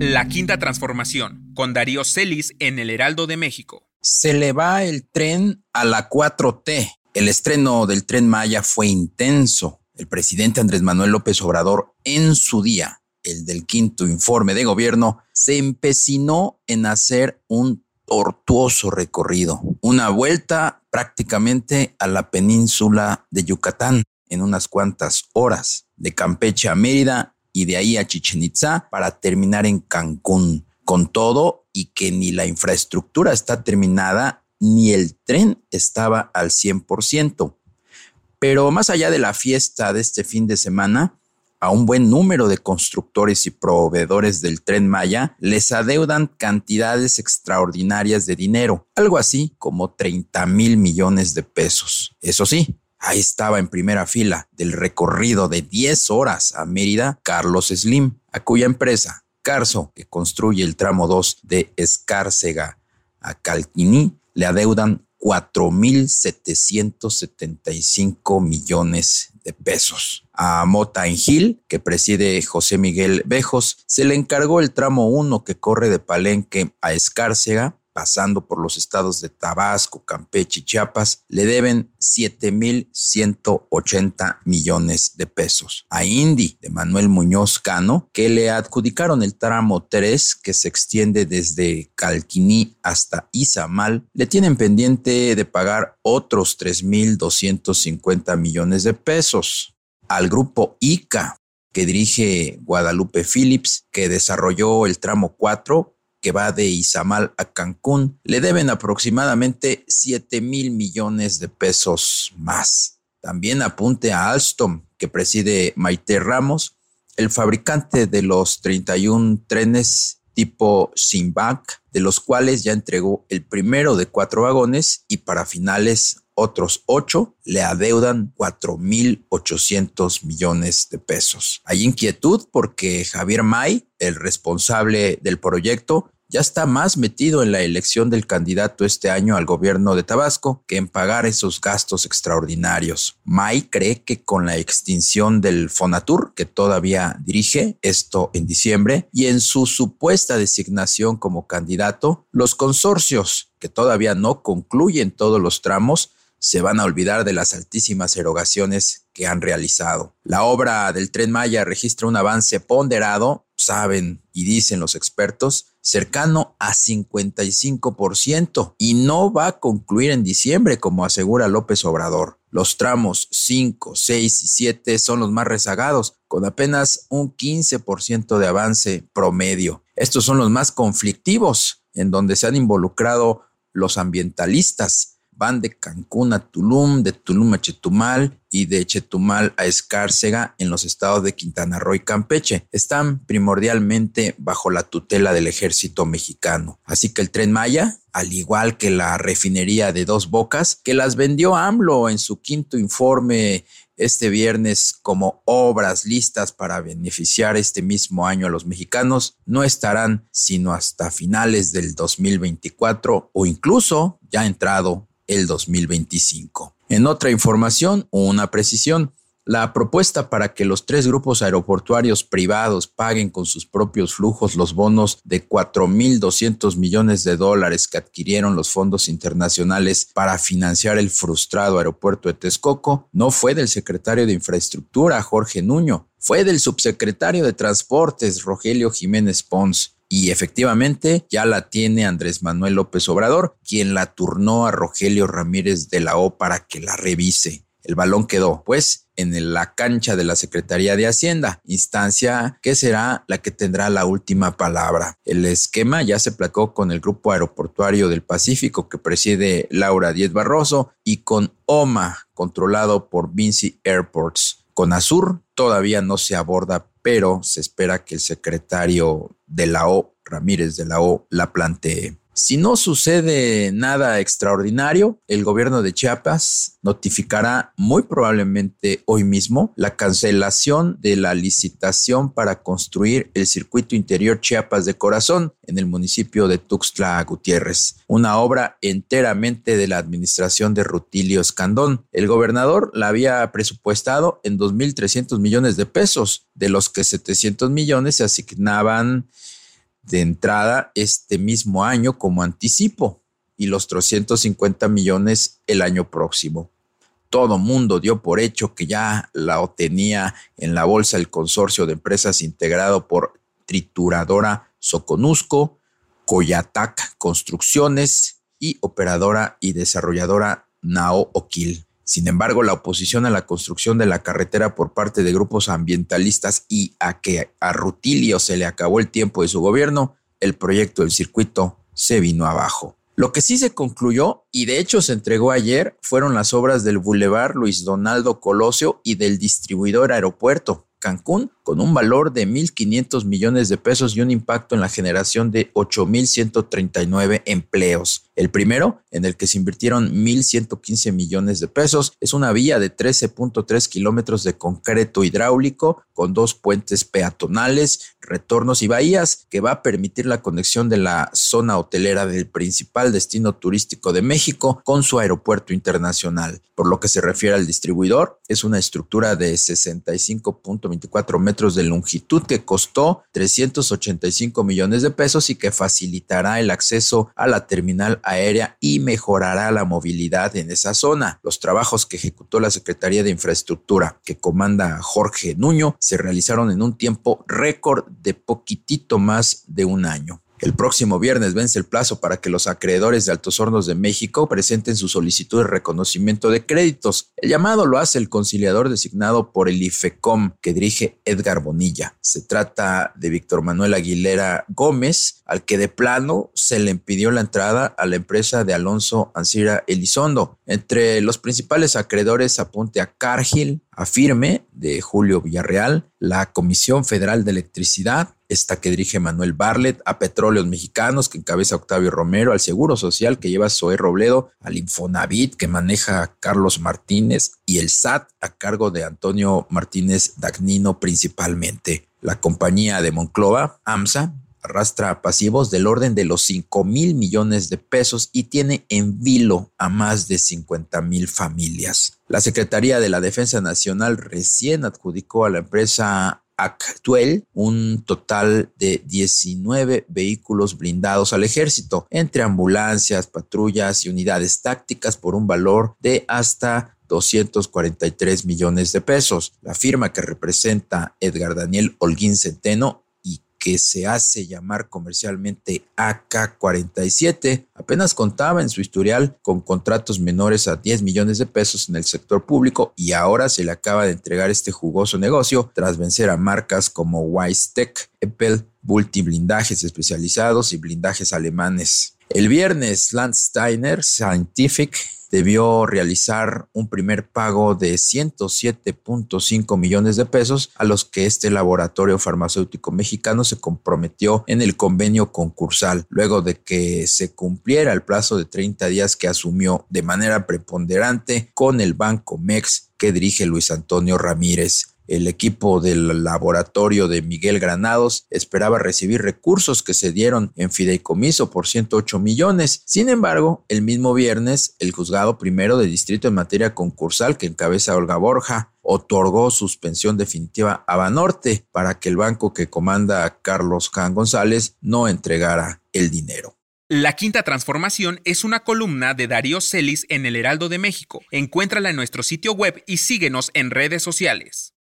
La Quinta Transformación, con Darío Celis en el Heraldo de México. Se le va el tren a la 4T. El estreno del tren Maya fue intenso. El presidente Andrés Manuel López Obrador en su día, el del quinto informe de gobierno, se empecinó en hacer un tortuoso recorrido, una vuelta prácticamente a la península de Yucatán en unas cuantas horas, de Campeche a Mérida y de ahí a Chichen Itza para terminar en Cancún, con todo y que ni la infraestructura está terminada ni el tren estaba al 100%. Pero más allá de la fiesta de este fin de semana, a un buen número de constructores y proveedores del tren Maya les adeudan cantidades extraordinarias de dinero, algo así como 30 mil millones de pesos. Eso sí, Ahí estaba en primera fila del recorrido de 10 horas a Mérida Carlos Slim, a cuya empresa, Carso, que construye el tramo 2 de Escárcega a Calquiní, le adeudan 4.775 millones de pesos. A Mota Gil, que preside José Miguel Bejos, se le encargó el tramo 1 que corre de Palenque a Escárcega pasando por los estados de Tabasco, Campeche y Chiapas, le deben 7.180 millones de pesos. A Indy, de Manuel Muñoz Cano, que le adjudicaron el tramo 3, que se extiende desde Calquiní hasta Izamal, le tienen pendiente de pagar otros 3.250 millones de pesos. Al grupo ICA, que dirige Guadalupe Phillips, que desarrolló el tramo 4, va de Izamal a Cancún, le deben aproximadamente 7 mil millones de pesos más. También apunte a Alstom, que preside Maite Ramos, el fabricante de los 31 trenes tipo Simbac, de los cuales ya entregó el primero de cuatro vagones y para finales otros ocho le adeudan 4.800 millones de pesos. Hay inquietud porque Javier May, el responsable del proyecto, ya está más metido en la elección del candidato este año al gobierno de Tabasco que en pagar esos gastos extraordinarios. May cree que con la extinción del Fonatur, que todavía dirige, esto en diciembre, y en su supuesta designación como candidato, los consorcios, que todavía no concluyen todos los tramos, se van a olvidar de las altísimas erogaciones que han realizado. La obra del tren Maya registra un avance ponderado, saben y dicen los expertos, cercano a 55% y no va a concluir en diciembre, como asegura López Obrador. Los tramos 5, 6 y 7 son los más rezagados, con apenas un 15% de avance promedio. Estos son los más conflictivos, en donde se han involucrado los ambientalistas, van de Cancún a Tulum, de Tulum a Chetumal y de Chetumal a Escárcega en los estados de Quintana Roo y Campeche. Están primordialmente bajo la tutela del ejército mexicano. Así que el tren Maya, al igual que la refinería de Dos Bocas, que las vendió AMLO en su quinto informe este viernes como obras listas para beneficiar este mismo año a los mexicanos no estarán sino hasta finales del 2024 o incluso ya entrado el 2025. En otra información, una precisión, la propuesta para que los tres grupos aeroportuarios privados paguen con sus propios flujos los bonos de 4.200 millones de dólares que adquirieron los fondos internacionales para financiar el frustrado aeropuerto de Texcoco no fue del secretario de Infraestructura, Jorge Nuño, fue del subsecretario de Transportes, Rogelio Jiménez Pons. Y efectivamente ya la tiene Andrés Manuel López Obrador, quien la turnó a Rogelio Ramírez de la O para que la revise. El balón quedó, pues, en la cancha de la Secretaría de Hacienda, instancia que será la que tendrá la última palabra. El esquema ya se placó con el Grupo Aeroportuario del Pacífico que preside Laura Díez Barroso y con OMA, controlado por Vinci Airports. Con Azur todavía no se aborda pero se espera que el secretario de la O, Ramírez de la O, la plantee. Si no sucede nada extraordinario, el gobierno de Chiapas notificará muy probablemente hoy mismo la cancelación de la licitación para construir el circuito interior Chiapas de Corazón en el municipio de Tuxtla Gutiérrez, una obra enteramente de la administración de Rutilio Escandón. El gobernador la había presupuestado en 2.300 millones de pesos, de los que 700 millones se asignaban de entrada este mismo año como anticipo y los 350 millones el año próximo. Todo mundo dio por hecho que ya la tenía en la bolsa el consorcio de empresas integrado por Trituradora Soconusco, Coyatac Construcciones y operadora y desarrolladora Nao Oquil. Sin embargo, la oposición a la construcción de la carretera por parte de grupos ambientalistas y a que a Rutilio se le acabó el tiempo de su gobierno, el proyecto del circuito se vino abajo. Lo que sí se concluyó y de hecho se entregó ayer fueron las obras del Boulevard Luis Donaldo Colosio y del distribuidor aeropuerto Cancún con un valor de 1.500 millones de pesos y un impacto en la generación de 8.139 empleos. El primero, en el que se invirtieron 1.115 millones de pesos, es una vía de 13.3 kilómetros de concreto hidráulico con dos puentes peatonales, retornos y bahías que va a permitir la conexión de la zona hotelera del principal destino turístico de México con su aeropuerto internacional. Por lo que se refiere al distribuidor, es una estructura de 65.24 metros de longitud que costó 385 millones de pesos y que facilitará el acceso a la terminal aérea y mejorará la movilidad en esa zona. Los trabajos que ejecutó la Secretaría de Infraestructura, que comanda Jorge Nuño, se realizaron en un tiempo récord de poquitito más de un año. El próximo viernes vence el plazo para que los acreedores de Altos Hornos de México presenten su solicitud de reconocimiento de créditos. El llamado lo hace el conciliador designado por el IFECOM que dirige Edgar Bonilla. Se trata de Víctor Manuel Aguilera Gómez, al que de plano se le impidió la entrada a la empresa de Alonso Ancira Elizondo. Entre los principales acreedores apunte a Cargill, a Firme de Julio Villarreal, la Comisión Federal de Electricidad, esta que dirige Manuel Barlet, a Petróleos Mexicanos, que encabeza Octavio Romero, al Seguro Social, que lleva Zoé Robledo, al Infonavit, que maneja Carlos Martínez, y el SAT, a cargo de Antonio Martínez Dagnino principalmente. La compañía de Monclova, AMSA, arrastra pasivos del orden de los 5 mil millones de pesos y tiene en vilo a más de 50 mil familias. La Secretaría de la Defensa Nacional recién adjudicó a la empresa Actuel un total de 19 vehículos blindados al ejército, entre ambulancias, patrullas y unidades tácticas por un valor de hasta 243 millones de pesos. La firma que representa Edgar Daniel Holguín Centeno que se hace llamar comercialmente AK-47, apenas contaba en su historial con contratos menores a 10 millones de pesos en el sector público y ahora se le acaba de entregar este jugoso negocio tras vencer a marcas como Wistek, Apple, Multi Blindajes especializados y blindajes alemanes. El viernes, Landsteiner Scientific debió realizar un primer pago de 107.5 millones de pesos a los que este laboratorio farmacéutico mexicano se comprometió en el convenio concursal, luego de que se cumpliera el plazo de 30 días que asumió de manera preponderante con el Banco MEX que dirige Luis Antonio Ramírez el equipo del laboratorio de Miguel Granados esperaba recibir recursos que se dieron en fideicomiso por 108 millones. Sin embargo, el mismo viernes, el juzgado primero de distrito en materia concursal que encabeza Olga Borja otorgó suspensión definitiva a Banorte para que el banco que comanda Carlos Jan González no entregara el dinero. La Quinta Transformación es una columna de Darío Celis en el Heraldo de México. Encuéntrala en nuestro sitio web y síguenos en redes sociales.